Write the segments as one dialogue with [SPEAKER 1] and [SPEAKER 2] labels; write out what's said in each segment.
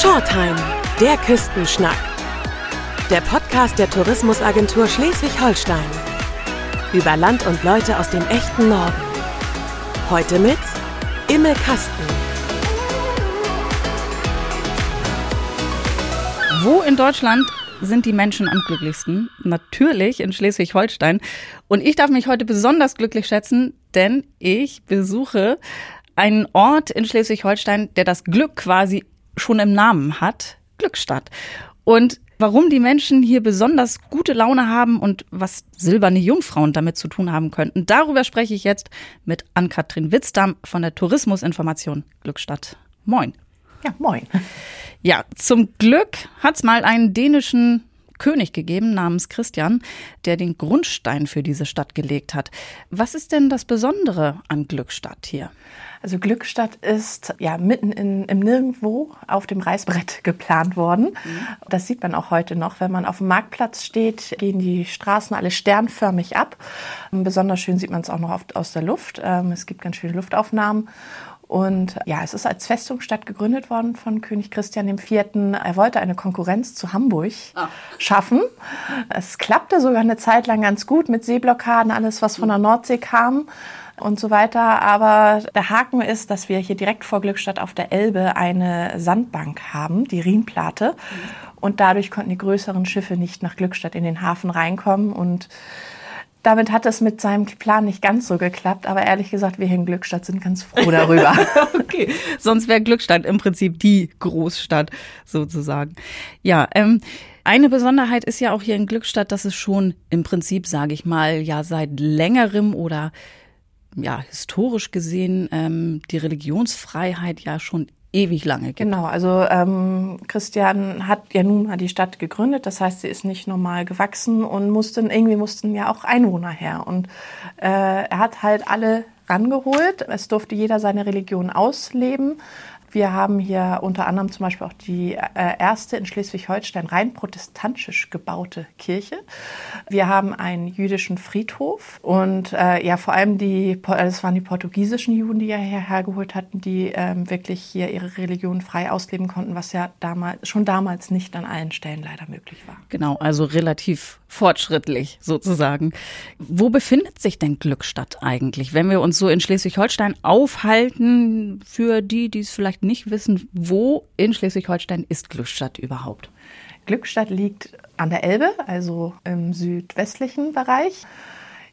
[SPEAKER 1] Shortheim, der Küstenschnack. Der Podcast der Tourismusagentur Schleswig-Holstein. Über Land und Leute aus dem echten Norden. Heute mit Immel Kasten.
[SPEAKER 2] Wo in Deutschland sind die Menschen am glücklichsten? Natürlich in Schleswig-Holstein. Und ich darf mich heute besonders glücklich schätzen, denn ich besuche einen Ort in Schleswig-Holstein, der das Glück quasi schon im Namen hat, Glückstadt. Und warum die Menschen hier besonders gute Laune haben und was silberne Jungfrauen damit zu tun haben könnten, darüber spreche ich jetzt mit Ann-Kathrin Witzdam von der Tourismusinformation Glückstadt. Moin.
[SPEAKER 3] Ja, moin.
[SPEAKER 2] Ja, zum Glück hat's mal einen dänischen König gegeben namens Christian, der den Grundstein für diese Stadt gelegt hat. Was ist denn das Besondere an Glückstadt hier?
[SPEAKER 3] Also Glückstadt ist ja mitten in, im Nirgendwo auf dem Reißbrett geplant worden. Mhm. Das sieht man auch heute noch. Wenn man auf dem Marktplatz steht, gehen die Straßen alle sternförmig ab. Besonders schön sieht man es auch noch oft aus der Luft. Ähm, es gibt ganz schöne Luftaufnahmen. Und ja, es ist als Festungsstadt gegründet worden von König Christian IV. Er wollte eine Konkurrenz zu Hamburg ah. schaffen. Es klappte sogar eine Zeit lang ganz gut mit Seeblockaden, alles was von der Nordsee kam und so weiter. Aber der Haken ist, dass wir hier direkt vor Glückstadt auf der Elbe eine Sandbank haben, die Rienplate. Und dadurch konnten die größeren Schiffe nicht nach Glückstadt in den Hafen reinkommen und damit hat es mit seinem Plan nicht ganz so geklappt, aber ehrlich gesagt, wir hier in Glückstadt sind ganz froh darüber.
[SPEAKER 2] okay, sonst wäre Glückstadt im Prinzip die Großstadt sozusagen. Ja, ähm, eine Besonderheit ist ja auch hier in Glückstadt, dass es schon im Prinzip, sage ich mal, ja seit längerem oder ja historisch gesehen ähm, die Religionsfreiheit ja schon ewig lange gibt.
[SPEAKER 3] Genau, also ähm, Christian hat ja nun mal die Stadt gegründet, das heißt, sie ist nicht normal gewachsen und mussten irgendwie mussten ja auch Einwohner her und äh, er hat halt alle rangeholt. Es durfte jeder seine Religion ausleben. Wir haben hier unter anderem zum Beispiel auch die äh, erste in Schleswig-Holstein rein protestantisch gebaute Kirche. Wir haben einen jüdischen Friedhof und äh, ja vor allem die, das waren die portugiesischen Juden, die ja hierher geholt hatten, die ähm, wirklich hier ihre Religion frei ausleben konnten, was ja damals schon damals nicht an allen Stellen leider möglich war.
[SPEAKER 2] Genau, also relativ fortschrittlich sozusagen. Wo befindet sich denn Glückstadt eigentlich, wenn wir uns so in Schleswig-Holstein aufhalten? Für die, die es vielleicht nicht wissen, wo in Schleswig-Holstein ist Glückstadt überhaupt?
[SPEAKER 3] Glückstadt liegt an der Elbe, also im südwestlichen Bereich.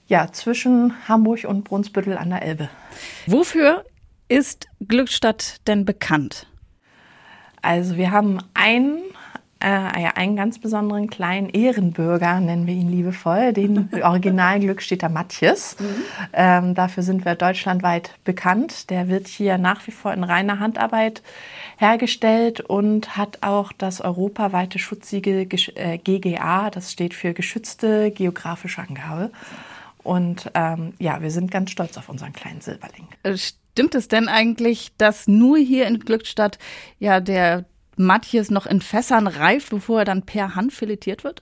[SPEAKER 3] Ja, zwischen Hamburg und Brunsbüttel an der Elbe.
[SPEAKER 2] Wofür ist Glückstadt denn bekannt?
[SPEAKER 3] Also wir haben einen äh, einen ganz besonderen kleinen Ehrenbürger, nennen wir ihn liebevoll, den originalen Glückstädter Matjes. Mhm. Ähm, dafür sind wir deutschlandweit bekannt. Der wird hier nach wie vor in reiner Handarbeit hergestellt und hat auch das europaweite Schutzsiegel äh, GGA, das steht für geschützte geografische Angabe. Und ähm, ja, wir sind ganz stolz auf unseren kleinen Silberling.
[SPEAKER 2] Äh, stimmt es denn eigentlich, dass nur hier in Glückstadt ja der Matthias noch in Fässern reift, bevor er dann per Hand filetiert wird?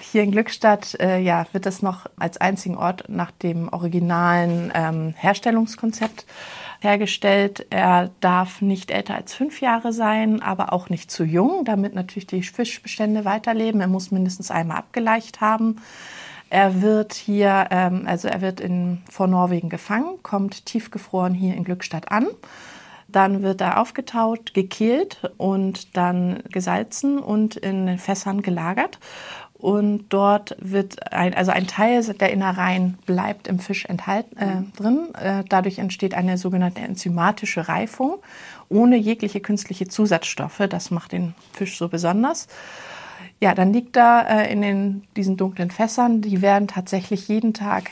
[SPEAKER 3] Hier in Glückstadt äh, ja, wird es noch als einzigen Ort nach dem originalen ähm, Herstellungskonzept hergestellt. Er darf nicht älter als fünf Jahre sein, aber auch nicht zu jung, damit natürlich die Fischbestände weiterleben. Er muss mindestens einmal abgeleicht haben. Er wird hier, ähm, also er wird in, vor Norwegen gefangen, kommt tiefgefroren hier in Glückstadt an dann wird er aufgetaut, gekehlt und dann gesalzen und in Fässern gelagert. Und dort wird ein, also ein Teil der Innereien bleibt im Fisch enthalten, äh, drin. Äh, dadurch entsteht eine sogenannte enzymatische Reifung ohne jegliche künstliche Zusatzstoffe. Das macht den Fisch so besonders. Ja, dann liegt da äh, in den, diesen dunklen Fässern, die werden tatsächlich jeden Tag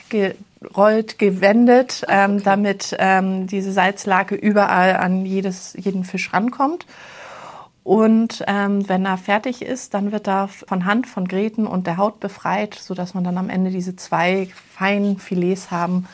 [SPEAKER 3] rollt, gewendet, ähm, okay. damit ähm, diese Salzlake überall an jedes, jeden Fisch rankommt. Und ähm, wenn er fertig ist, dann wird er von Hand von Gräten und der Haut befreit, sodass man dann am Ende diese zwei feinen Filets haben,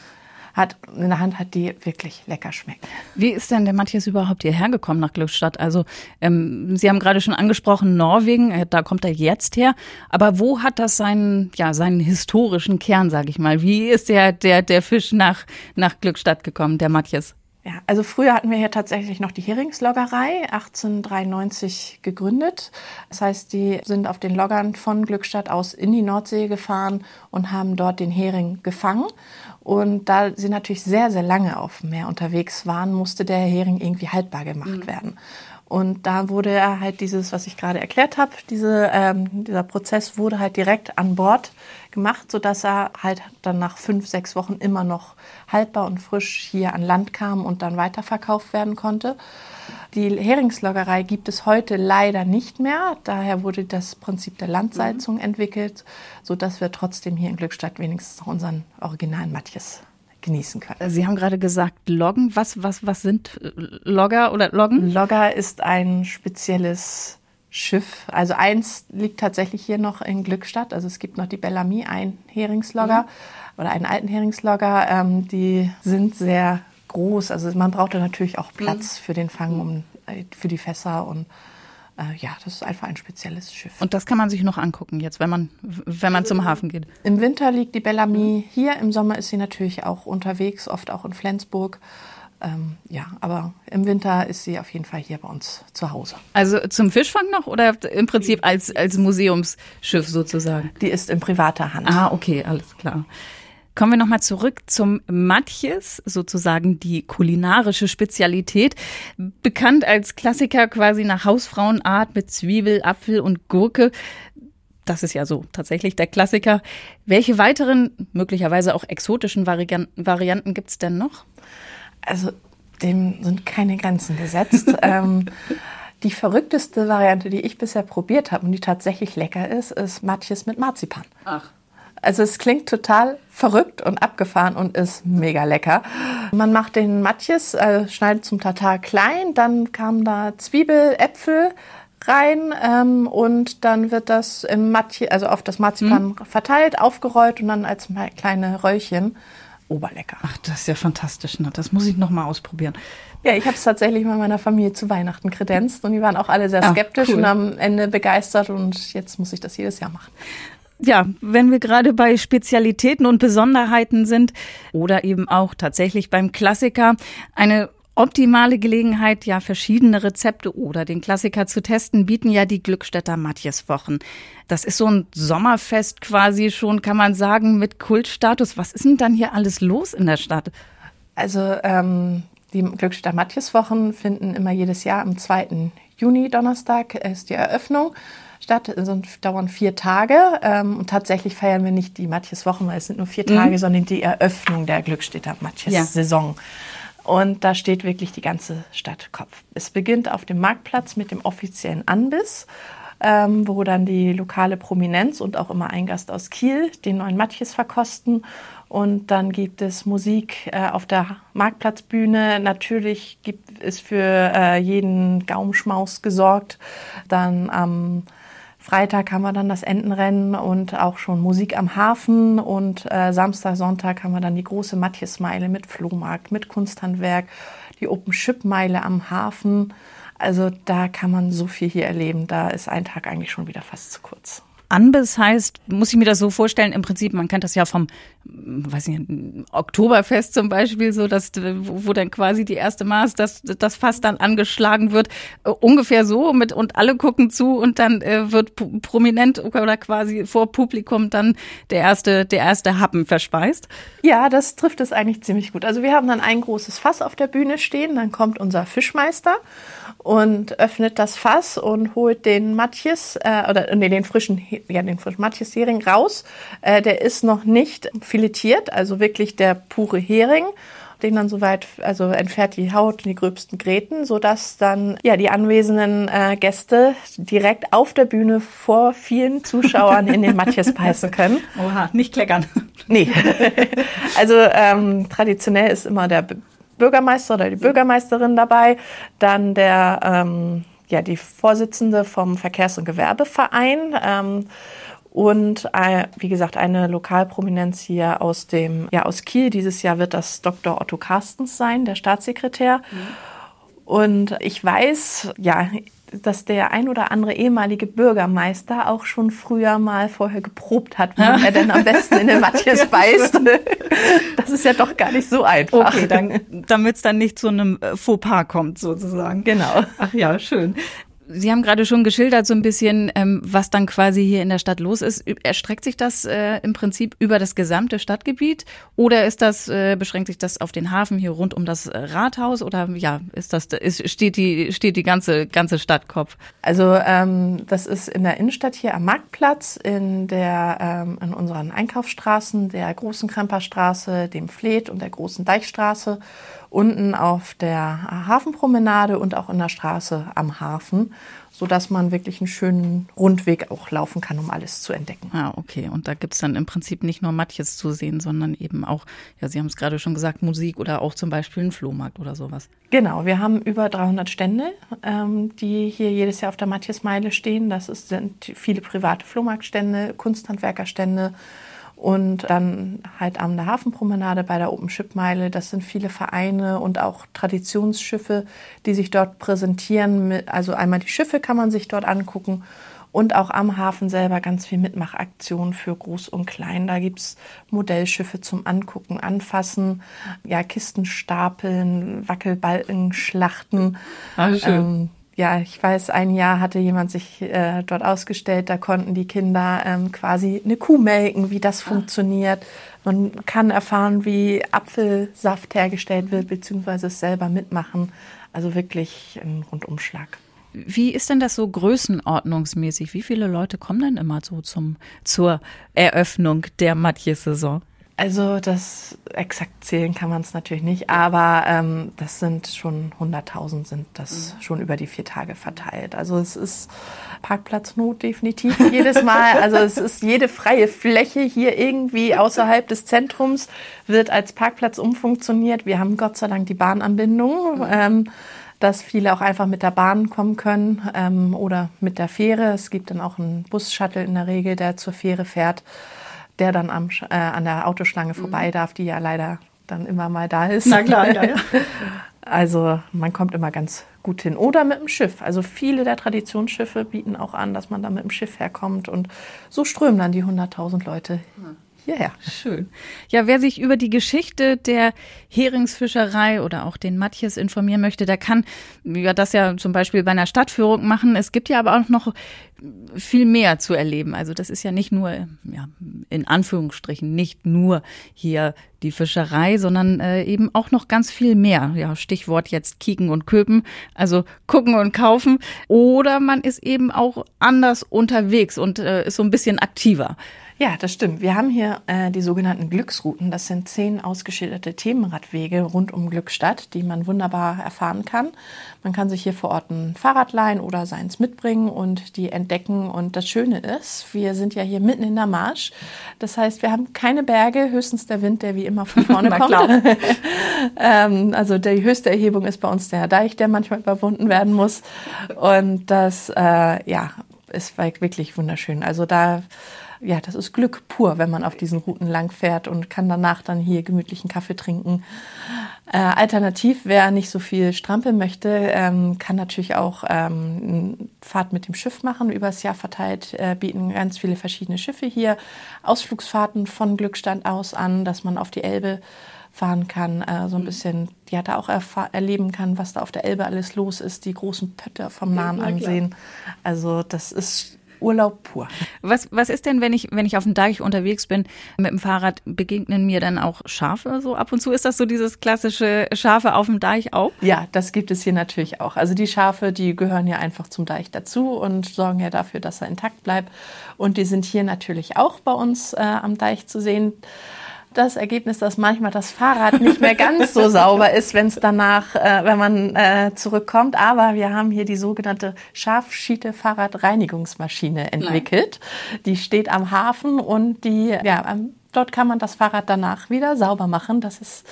[SPEAKER 3] hat, in der Hand hat, die wirklich lecker schmecken.
[SPEAKER 2] Wie ist denn der Matthias überhaupt hierher gekommen nach Glückstadt? Also ähm, Sie haben gerade schon angesprochen, Norwegen, äh, da kommt er jetzt her. Aber wo hat das seinen, ja, seinen historischen Kern, sage ich mal? Wie ist der, der, der Fisch nach, nach Glückstadt gekommen, der Matthias?
[SPEAKER 3] Ja, also früher hatten wir hier tatsächlich noch die Heringsloggerei, 1893 gegründet. Das heißt, die sind auf den Loggern von Glückstadt aus in die Nordsee gefahren und haben dort den Hering gefangen. Und da sie natürlich sehr, sehr lange auf dem Meer unterwegs waren, musste der Hering irgendwie haltbar gemacht mhm. werden. Und da wurde er halt dieses, was ich gerade erklärt habe, diese, ähm, dieser Prozess wurde halt direkt an Bord gemacht, sodass er halt dann nach fünf, sechs Wochen immer noch haltbar und frisch hier an Land kam und dann weiterverkauft werden konnte. Die Heringsloggerei gibt es heute leider nicht mehr. Daher wurde das Prinzip der Landsalzung mhm. entwickelt, sodass wir trotzdem hier in Glückstadt wenigstens noch unseren originalen Matjes genießen können.
[SPEAKER 2] Sie haben gerade gesagt, Loggen. Was, was, was sind äh, Logger oder Loggen?
[SPEAKER 3] Logger ist ein spezielles Schiff. Also eins liegt tatsächlich hier noch in Glückstadt. Also es gibt noch die Bellamy, ein Heringslogger mhm. oder einen alten Heringslogger. Ähm, die sind sehr groß. Also man braucht da natürlich auch Platz mhm. für den Fang, um, äh, für die Fässer und äh, ja, das ist einfach ein spezielles Schiff.
[SPEAKER 2] Und das kann man sich noch angucken jetzt, wenn man, wenn man zum Hafen geht.
[SPEAKER 3] Im Winter liegt die Bellamy hier, im Sommer ist sie natürlich auch unterwegs, oft auch in Flensburg. Ähm, ja, aber im Winter ist sie auf jeden Fall hier bei uns zu Hause.
[SPEAKER 2] Also zum Fischfang noch oder im Prinzip als, als Museumsschiff sozusagen?
[SPEAKER 3] Die ist in privater Hand.
[SPEAKER 2] Ah, okay, alles klar. Kommen wir nochmal zurück zum Matjes, sozusagen die kulinarische Spezialität. Bekannt als Klassiker quasi nach Hausfrauenart mit Zwiebel, Apfel und Gurke. Das ist ja so tatsächlich der Klassiker. Welche weiteren, möglicherweise auch exotischen Varianten, Varianten gibt es denn noch?
[SPEAKER 3] Also dem sind keine Grenzen gesetzt. ähm, die verrückteste Variante, die ich bisher probiert habe und die tatsächlich lecker ist, ist Matjes mit Marzipan. Ach. Also es klingt total verrückt und abgefahren und ist mega lecker. Man macht den Matjes, äh, schneidet zum Tatar klein, dann kam da Zwiebel, Äpfel rein ähm, und dann wird das im Matje, also auf das Marzipan mhm. verteilt, aufgerollt und dann als kleine Röllchen. Oberlecker.
[SPEAKER 2] Ach, das ist ja fantastisch. Ne? Das muss ich noch mal ausprobieren.
[SPEAKER 3] Ja, ich habe es tatsächlich mal meiner Familie zu Weihnachten kredenzt und die waren auch alle sehr ah, skeptisch Ach, cool. und am Ende begeistert und jetzt muss ich das jedes Jahr machen
[SPEAKER 2] ja, wenn wir gerade bei Spezialitäten und Besonderheiten sind oder eben auch tatsächlich beim Klassiker, eine optimale Gelegenheit, ja verschiedene Rezepte oder den Klassiker zu testen, bieten ja die Glückstädter Matjeswochen. Das ist so ein Sommerfest quasi schon, kann man sagen, mit Kultstatus. Was ist denn dann hier alles los in der Stadt?
[SPEAKER 3] Also ähm, die Glückstädter Matjeswochen finden immer jedes Jahr am 2. Juni, Donnerstag, ist die Eröffnung statt. Es dauern vier Tage. Ähm, und tatsächlich feiern wir nicht die Matjes-Wochen, weil es sind nur vier mhm. Tage, sondern die Eröffnung der Glückstädter Matjes-Saison. Ja. Und da steht wirklich die ganze Stadt Kopf. Es beginnt auf dem Marktplatz mit dem offiziellen Anbiss. Ähm, wo dann die lokale Prominenz und auch immer ein Gast aus Kiel den neuen Matjes verkosten. Und dann gibt es Musik äh, auf der Marktplatzbühne. Natürlich gibt es für äh, jeden Gaumschmaus gesorgt. Dann am Freitag haben wir dann das Entenrennen und auch schon Musik am Hafen. Und äh, Samstag, Sonntag haben wir dann die große Matjesmeile mit Flohmarkt, mit Kunsthandwerk, die Open Ship Meile am Hafen. Also da kann man so viel hier erleben. Da ist ein Tag eigentlich schon wieder fast zu kurz.
[SPEAKER 2] Anbiss heißt, muss ich mir das so vorstellen, im Prinzip, man kennt das ja vom, weiß nicht, Oktoberfest zum Beispiel, so dass, wo dann quasi die erste Maß, dass das Fass dann angeschlagen wird, äh, ungefähr so mit und alle gucken zu und dann äh, wird prominent oder quasi vor Publikum dann der erste, der erste Happen verspeist.
[SPEAKER 3] Ja, das trifft es eigentlich ziemlich gut. Also wir haben dann ein großes Fass auf der Bühne stehen, dann kommt unser Fischmeister und öffnet das Fass und holt den Matjes äh, oder nee, den frischen ja den frischen Matjes Hering raus. Äh, der ist noch nicht filetiert, also wirklich der pure Hering. Den dann soweit, also entfernt die Haut und die gröbsten Gräten, sodass dann ja die anwesenden äh, Gäste direkt auf der Bühne vor vielen Zuschauern in den Matjes beißen können.
[SPEAKER 2] Oha, nicht kleckern.
[SPEAKER 3] Nee. also ähm, traditionell ist immer der Bürgermeister oder die Bürgermeisterin dabei, dann der, ähm, ja, die Vorsitzende vom Verkehrs- und Gewerbeverein. Ähm, und äh, wie gesagt eine Lokalprominenz hier aus dem ja aus Kiel. Dieses Jahr wird das Dr. Otto Carstens sein, der Staatssekretär. Mhm. Und ich weiß, ja, dass der ein oder andere ehemalige Bürgermeister auch schon früher mal vorher geprobt hat, wie er denn am besten in den Matthias beißt. Das ist ja doch gar nicht so einfach.
[SPEAKER 2] Okay, damit es dann nicht zu einem äh, Fauxpas kommt, sozusagen.
[SPEAKER 3] Genau.
[SPEAKER 2] Ach ja, schön. Sie haben gerade schon geschildert so ein bisschen, ähm, was dann quasi hier in der Stadt los ist. Erstreckt sich das äh, im Prinzip über das gesamte Stadtgebiet oder ist das äh, beschränkt sich das auf den Hafen hier rund um das Rathaus oder ja ist das ist, steht die steht die ganze ganze Stadtkopf?
[SPEAKER 3] Also ähm, das ist in der Innenstadt hier am Marktplatz in der ähm, in unseren Einkaufsstraßen der großen Kremperstraße, dem Fleet und der großen Deichstraße unten auf der Hafenpromenade und auch in der Straße am Hafen, so dass man wirklich einen schönen Rundweg auch laufen kann, um alles zu entdecken.
[SPEAKER 2] Ah, okay. Und da gibt's dann im Prinzip nicht nur Matjes zu sehen, sondern eben auch, ja, Sie haben es gerade schon gesagt, Musik oder auch zum Beispiel einen Flohmarkt oder sowas.
[SPEAKER 3] Genau, wir haben über 300 Stände, ähm, die hier jedes Jahr auf der Matthiasmeile stehen. Das ist, sind viele private Flohmarktstände, Kunsthandwerkerstände, und dann halt an der Hafenpromenade bei der Open Ship Meile. Das sind viele Vereine und auch Traditionsschiffe, die sich dort präsentieren. Also einmal die Schiffe kann man sich dort angucken und auch am Hafen selber ganz viel Mitmachaktionen für Groß und Klein. Da gibt's Modellschiffe zum Angucken, Anfassen, ja, Kisten stapeln, Wackelbalken, Schlachten.
[SPEAKER 2] Ah, schön. Ähm,
[SPEAKER 3] ja, ich weiß, ein Jahr hatte jemand sich äh, dort ausgestellt, da konnten die Kinder ähm, quasi eine Kuh melken, wie das ah. funktioniert. Man kann erfahren, wie Apfelsaft hergestellt wird, beziehungsweise es selber mitmachen. Also wirklich ein Rundumschlag.
[SPEAKER 2] Wie ist denn das so größenordnungsmäßig? Wie viele Leute kommen denn immer so zum, zur Eröffnung der Matjes-Saison?
[SPEAKER 3] Also das exakt zählen kann man es natürlich nicht, aber ähm, das sind schon 100.000 sind das mhm. schon über die vier Tage verteilt. Also es ist Parkplatznot definitiv jedes Mal. Also es ist jede freie Fläche hier irgendwie außerhalb des Zentrums wird als Parkplatz umfunktioniert. Wir haben Gott sei Dank die Bahnanbindung. Mhm. Ähm, dass viele auch einfach mit der Bahn kommen können ähm, oder mit der Fähre. Es gibt dann auch einen Bus-Shuttle in der Regel, der zur Fähre fährt der dann am, äh, an der Autoschlange vorbei mhm. darf, die ja leider dann immer mal da ist.
[SPEAKER 2] Na klar, ja, ja.
[SPEAKER 3] Also man kommt immer ganz gut hin. Oder mit dem Schiff. Also viele der Traditionsschiffe bieten auch an, dass man da mit dem Schiff herkommt. Und so strömen dann die 100.000 Leute hierher.
[SPEAKER 2] Schön. Ja, wer sich über die Geschichte der Heringsfischerei oder auch den Matjes informieren möchte, der kann ja das ja zum Beispiel bei einer Stadtführung machen. Es gibt ja aber auch noch viel mehr zu erleben. Also das ist ja nicht nur, ja, in Anführungsstrichen, nicht nur hier die Fischerei, sondern äh, eben auch noch ganz viel mehr. Ja, Stichwort jetzt kicken und köpen, also gucken und kaufen. Oder man ist eben auch anders unterwegs und äh, ist so ein bisschen aktiver.
[SPEAKER 3] Ja, das stimmt. Wir haben hier äh, die sogenannten Glücksrouten. Das sind zehn ausgeschilderte Themenradwege rund um Glückstadt, die man wunderbar erfahren kann. Man kann sich hier vor Ort ein Fahrrad leihen oder seins mitbringen und die entdecken. Und das Schöne ist, wir sind ja hier mitten in der Marsch. Das heißt, wir haben keine Berge, höchstens der Wind, der wie immer von vorne kommt. ähm, also die höchste Erhebung ist bei uns der Deich, der manchmal überwunden werden muss. Und das, äh, ja, ist wirklich wunderschön. Also da ja, das ist Glück pur, wenn man auf diesen Routen lang fährt und kann danach dann hier gemütlichen Kaffee trinken. Äh, alternativ, wer nicht so viel strampeln möchte, ähm, kann natürlich auch ähm, Fahrt mit dem Schiff machen. Übers Jahr verteilt äh, bieten ganz viele verschiedene Schiffe hier Ausflugsfahrten von Glückstand aus an, dass man auf die Elbe fahren kann, äh, so ein mhm. bisschen, ja, da auch erleben kann, was da auf der Elbe alles los ist, die großen Pötter vom Nahen ja, ansehen. Also das ist Urlaub pur.
[SPEAKER 2] Was, was ist denn, wenn ich, wenn ich auf dem Deich unterwegs bin mit dem Fahrrad, begegnen mir dann auch Schafe so ab und zu? Ist das so dieses klassische Schafe auf dem Deich auch?
[SPEAKER 3] Ja, das gibt es hier natürlich auch. Also die Schafe, die gehören ja einfach zum Deich dazu und sorgen ja dafür, dass er intakt bleibt. Und die sind hier natürlich auch bei uns äh, am Deich zu sehen das Ergebnis, dass manchmal das Fahrrad nicht mehr ganz so sauber ist, wenn es danach, äh, wenn man äh, zurückkommt. Aber wir haben hier die sogenannte Scharfschiete Fahrradreinigungsmaschine entwickelt. Nein. Die steht am Hafen und die, ja, dort kann man das Fahrrad danach wieder sauber machen. Das ist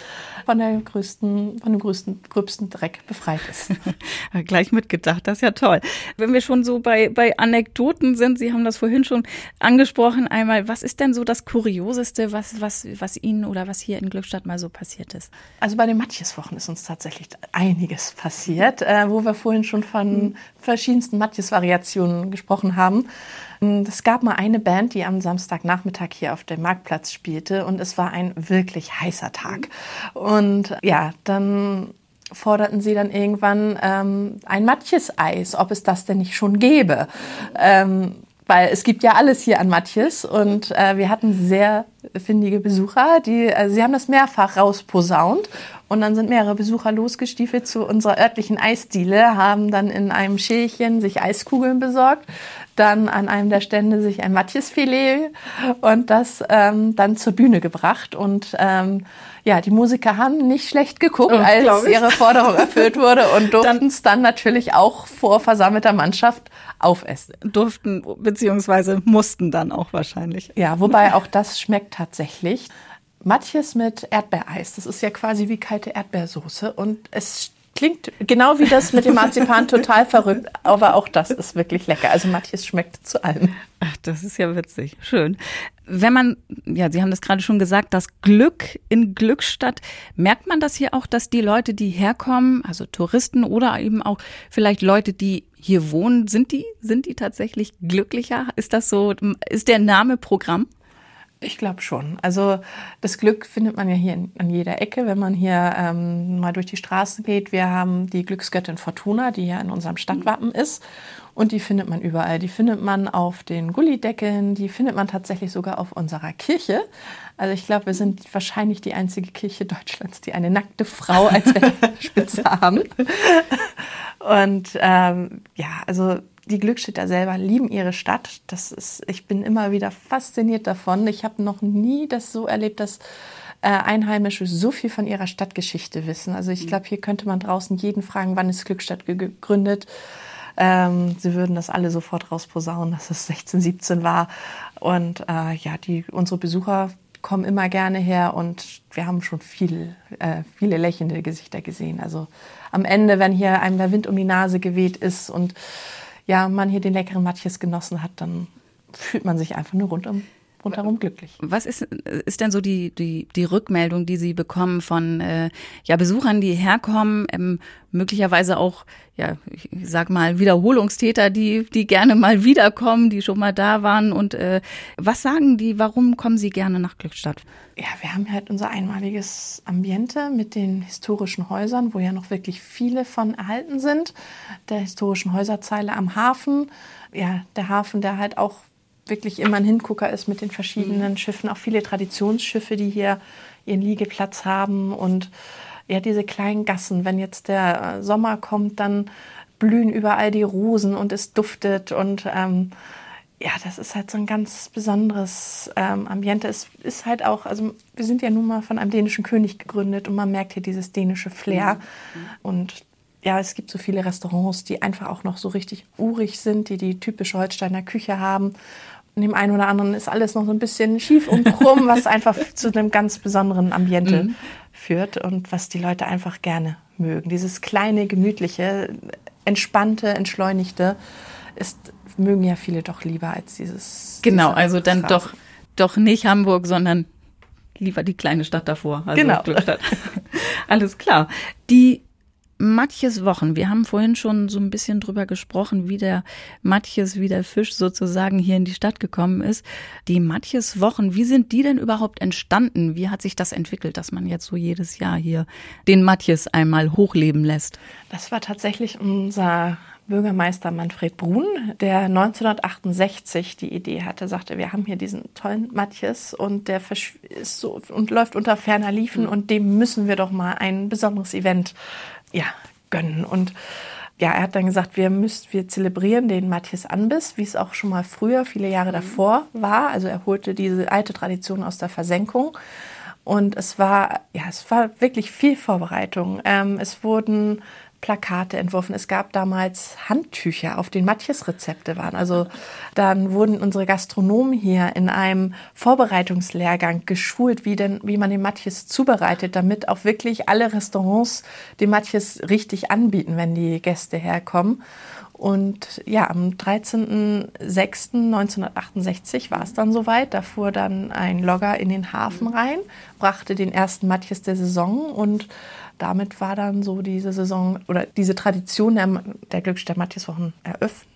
[SPEAKER 3] von, der größten, von dem größten, gröbsten Dreck befreit ist.
[SPEAKER 2] Gleich mitgedacht, das ist ja toll. Wenn wir schon so bei, bei Anekdoten sind, Sie haben das vorhin schon angesprochen einmal, was ist denn so das Kurioseste, was, was, was Ihnen oder was hier in Glückstadt mal so passiert ist?
[SPEAKER 3] Also bei den Matjeswochen ist uns tatsächlich einiges passiert, äh, wo wir vorhin schon von mhm. verschiedensten Matjes-Variationen gesprochen haben. Es gab mal eine Band, die am Samstagnachmittag hier auf dem Marktplatz spielte und es war ein wirklich heißer Tag. Und ja, dann forderten sie dann irgendwann ähm, ein Matjes-Eis, ob es das denn nicht schon gäbe. Ähm, weil es gibt ja alles hier an Matjes und äh, wir hatten sehr findige Besucher, die, äh, sie haben das mehrfach rausposaunt und dann sind mehrere Besucher losgestiefelt zu unserer örtlichen Eisdiele, haben dann in einem Schälchen sich Eiskugeln besorgt, dann an einem der Stände sich ein Matjesfilet und das ähm, dann zur Bühne gebracht und ähm, ja, die Musiker haben nicht schlecht geguckt, oh, als ihre Forderung erfüllt wurde und durften es dann, dann natürlich auch vor versammelter Mannschaft aufessen.
[SPEAKER 2] Durften beziehungsweise mussten dann auch wahrscheinlich.
[SPEAKER 3] Ja, wobei auch das schmeckt tatsächlich. Matjes mit Erdbeereis, das ist ja quasi wie kalte Erdbeersoße und es klingt genau wie das mit dem Marzipan total verrückt, aber auch das ist wirklich lecker. Also Matthias schmeckt zu allem.
[SPEAKER 2] Ach, das ist ja witzig. Schön. Wenn man, ja, Sie haben das gerade schon gesagt, das Glück in Glückstadt, merkt man das hier auch, dass die Leute, die herkommen, also Touristen oder eben auch vielleicht Leute, die hier wohnen, sind die, sind die tatsächlich glücklicher? Ist das so, ist der Name Programm?
[SPEAKER 3] Ich glaube schon. Also das Glück findet man ja hier in, an jeder Ecke, wenn man hier ähm, mal durch die Straßen geht. Wir haben die Glücksgöttin Fortuna, die ja in unserem Stadtwappen ist. Und die findet man überall. Die findet man auf den Gullideckeln, die findet man tatsächlich sogar auf unserer Kirche. Also ich glaube, wir sind wahrscheinlich die einzige Kirche Deutschlands, die eine nackte Frau als Spitze haben. Und ähm, ja, also die Glückstädter selber lieben ihre Stadt. Das ist, ich bin immer wieder fasziniert davon. Ich habe noch nie das so erlebt, dass äh, Einheimische so viel von ihrer Stadtgeschichte wissen. Also ich mhm. glaube, hier könnte man draußen jeden fragen, wann ist Glückstadt gegründet. Ähm, sie würden das alle sofort rausposaunen, dass es 1617 war. Und äh, ja, die, unsere Besucher kommen immer gerne her und wir haben schon viel, äh, viele lächelnde Gesichter gesehen. Also am Ende, wenn hier einem der Wind um die Nase geweht ist und ja, man hier den leckeren Matjes genossen hat, dann fühlt man sich einfach nur rundum rundherum glücklich.
[SPEAKER 2] Was ist, ist denn so die, die, die Rückmeldung, die Sie bekommen von äh, ja, Besuchern, die herkommen, ähm, möglicherweise auch, ja, ich sag mal, Wiederholungstäter, die, die gerne mal wiederkommen, die schon mal da waren und äh, was sagen die, warum kommen sie gerne nach Glückstadt?
[SPEAKER 3] Ja, wir haben halt unser einmaliges Ambiente mit den historischen Häusern, wo ja noch wirklich viele von erhalten sind, der historischen Häuserzeile am Hafen. Ja, der Hafen, der halt auch wirklich immer ein Hingucker ist mit den verschiedenen mhm. Schiffen, auch viele Traditionsschiffe, die hier ihren Liegeplatz haben und ja, diese kleinen Gassen, wenn jetzt der äh, Sommer kommt, dann blühen überall die Rosen und es duftet und ähm, ja, das ist halt so ein ganz besonderes ähm, Ambiente. Es ist halt auch, also wir sind ja nun mal von einem dänischen König gegründet und man merkt hier dieses dänische Flair. Mhm. Und ja, es gibt so viele Restaurants, die einfach auch noch so richtig urig sind, die die typische Holsteiner Küche haben in dem einen oder anderen ist alles noch so ein bisschen schief und krumm, was einfach zu einem ganz besonderen Ambiente mhm. führt und was die Leute einfach gerne mögen. Dieses kleine, gemütliche, entspannte, entschleunigte ist, mögen ja viele doch lieber als dieses.
[SPEAKER 2] Genau, also dann doch, doch nicht Hamburg, sondern lieber die kleine Stadt davor. Also
[SPEAKER 3] genau.
[SPEAKER 2] Alles klar. Die Matjes Wochen. Wir haben vorhin schon so ein bisschen drüber gesprochen, wie der Matjes, wie der Fisch sozusagen hier in die Stadt gekommen ist. Die Matjes Wochen, wie sind die denn überhaupt entstanden? Wie hat sich das entwickelt, dass man jetzt so jedes Jahr hier den Matjes einmal hochleben lässt?
[SPEAKER 3] Das war tatsächlich unser Bürgermeister Manfred Brun, der 1968 die Idee hatte, sagte, wir haben hier diesen tollen Matjes und der ist so und läuft unter ferner Liefen mhm. und dem müssen wir doch mal ein besonderes Event ja, gönnen. Und ja, er hat dann gesagt, wir müssen, wir zelebrieren den Matthias Anbiss, wie es auch schon mal früher, viele Jahre mhm. davor war. Also er holte diese alte Tradition aus der Versenkung. Und es war, ja, es war wirklich viel Vorbereitung. Ähm, es wurden Plakate entworfen. Es gab damals Handtücher, auf denen Matjes-Rezepte waren. Also dann wurden unsere Gastronomen hier in einem Vorbereitungslehrgang geschult, wie denn, wie man den Matjes zubereitet, damit auch wirklich alle Restaurants den Matjes richtig anbieten, wenn die Gäste herkommen. Und ja, am 13.06.1968 war es dann soweit. Da fuhr dann ein Logger in den Hafen rein, brachte den ersten Matjes der Saison und damit war dann so diese Saison oder diese Tradition der, der Glückstadt Matjeswochen eröffnet.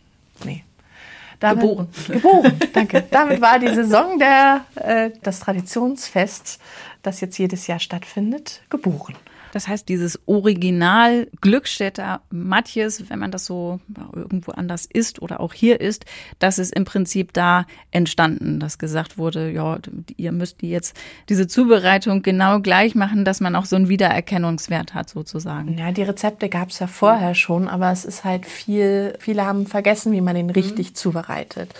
[SPEAKER 3] Nee. Damit,
[SPEAKER 2] geboren.
[SPEAKER 3] Geboren, danke. Damit war die Saison der, äh, das Traditionsfest, das jetzt jedes Jahr stattfindet, geboren.
[SPEAKER 2] Das heißt, dieses Original Glückstädter Matjes, wenn man das so irgendwo anders ist oder auch hier ist, das ist im Prinzip da entstanden, dass gesagt wurde, ja, ihr müsst die jetzt diese Zubereitung genau gleich machen, dass man auch so einen Wiedererkennungswert hat sozusagen.
[SPEAKER 3] Ja, die Rezepte gab es ja vorher schon, aber es ist halt viel, viele haben vergessen, wie man den richtig mhm. zubereitet.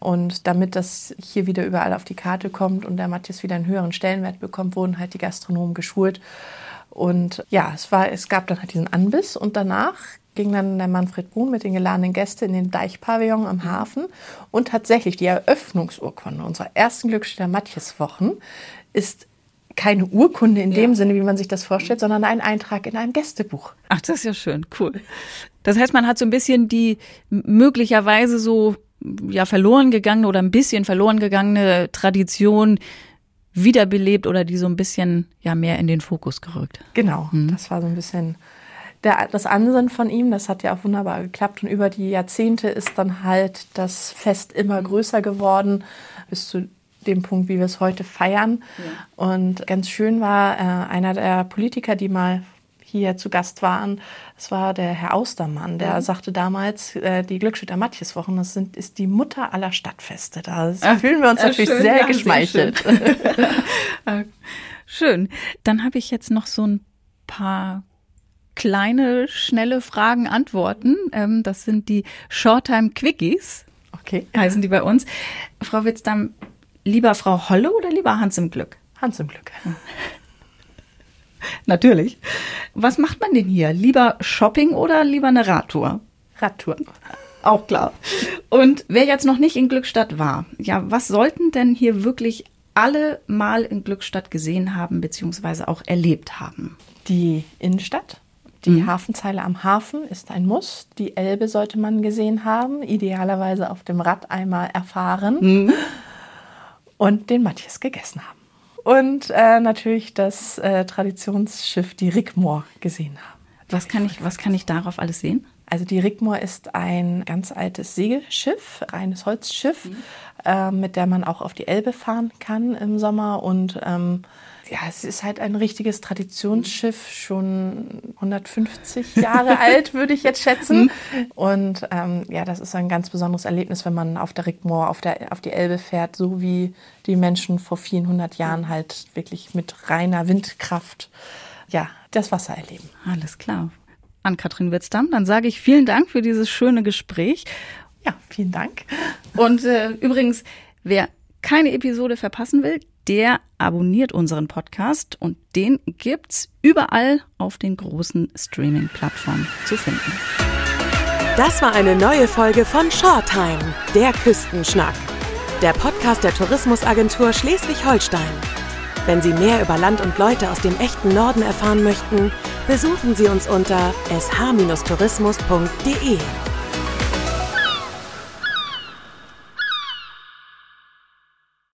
[SPEAKER 3] Und damit das hier wieder überall auf die Karte kommt und der Matjes wieder einen höheren Stellenwert bekommt, wurden halt die Gastronomen geschult. Und ja, es war, es gab dann halt diesen Anbiss und danach ging dann der Manfred Brun mit den geladenen Gästen in den Deichpavillon am Hafen und tatsächlich die Eröffnungsurkunde unserer ersten Glückstädter Matjeswochen ist keine Urkunde in dem Sinne, wie man sich das vorstellt, sondern ein Eintrag in einem Gästebuch.
[SPEAKER 2] Ach, das ist ja schön, cool. Das heißt, man hat so ein bisschen die möglicherweise so ja verloren gegangene oder ein bisschen verloren gegangene Tradition wiederbelebt oder die so ein bisschen ja mehr in den Fokus gerückt.
[SPEAKER 3] Genau, mhm. das war so ein bisschen der, das Ansinnen von ihm. Das hat ja auch wunderbar geklappt und über die Jahrzehnte ist dann halt das Fest immer größer geworden bis zu dem Punkt, wie wir es heute feiern. Ja. Und ganz schön war äh, einer der Politiker, die mal hier zu Gast waren. Das war der Herr Austermann, der mhm. sagte damals, äh, die Glückschütter Matjeswochen, das sind, ist die Mutter aller Stadtfeste. Da Ach, fühlen wir uns natürlich schön, sehr ja, geschmeichelt.
[SPEAKER 2] Sehr schön. Schön. Dann habe ich jetzt noch so ein paar kleine, schnelle Fragen, Antworten. Ähm, das sind die Shorttime Quickies. Okay. Heißen die bei uns. Frau Witzdam, lieber Frau Holle oder lieber Hans im Glück?
[SPEAKER 3] Hans im Glück.
[SPEAKER 2] Natürlich. Was macht man denn hier? Lieber Shopping oder lieber eine Radtour?
[SPEAKER 3] Radtour.
[SPEAKER 2] Auch klar. Und wer jetzt noch nicht in Glückstadt war, ja, was sollten denn hier wirklich alle mal in Glückstadt gesehen haben, beziehungsweise auch erlebt haben?
[SPEAKER 3] Die Innenstadt. Die mhm. Hafenzeile am Hafen ist ein Muss. Die Elbe sollte man gesehen haben, idealerweise auf dem Rad einmal erfahren mhm. und den Matthias gegessen haben und äh, natürlich das äh, Traditionsschiff, die Rickmoor, gesehen haben.
[SPEAKER 2] Was kann, ich, was kann ich darauf alles sehen?
[SPEAKER 3] Also die Rickmoor ist ein ganz altes Segelschiff, reines Holzschiff, mhm. äh, mit der man auch auf die Elbe fahren kann im Sommer und ähm, ja, es ist halt ein richtiges Traditionsschiff, schon 150 Jahre alt, würde ich jetzt schätzen. Mhm. Und ähm, ja, das ist ein ganz besonderes Erlebnis, wenn man auf der Rickmoor, auf, der, auf die Elbe fährt, so wie die Menschen vor vielen hundert Jahren halt wirklich mit reiner Windkraft ja, das Wasser erleben.
[SPEAKER 2] Alles klar. An Katrin Witzdam, dann sage ich vielen Dank für dieses schöne Gespräch.
[SPEAKER 3] Ja, vielen Dank.
[SPEAKER 2] Und äh, übrigens, wer keine Episode verpassen will, der abonniert unseren Podcast und den gibt's überall auf den großen Streaming-Plattformen zu finden.
[SPEAKER 1] Das war eine neue Folge von Shorttime, der Küstenschnack. Der Podcast der Tourismusagentur Schleswig-Holstein. Wenn Sie mehr über Land und Leute aus dem echten Norden erfahren möchten, besuchen Sie uns unter sh-tourismus.de.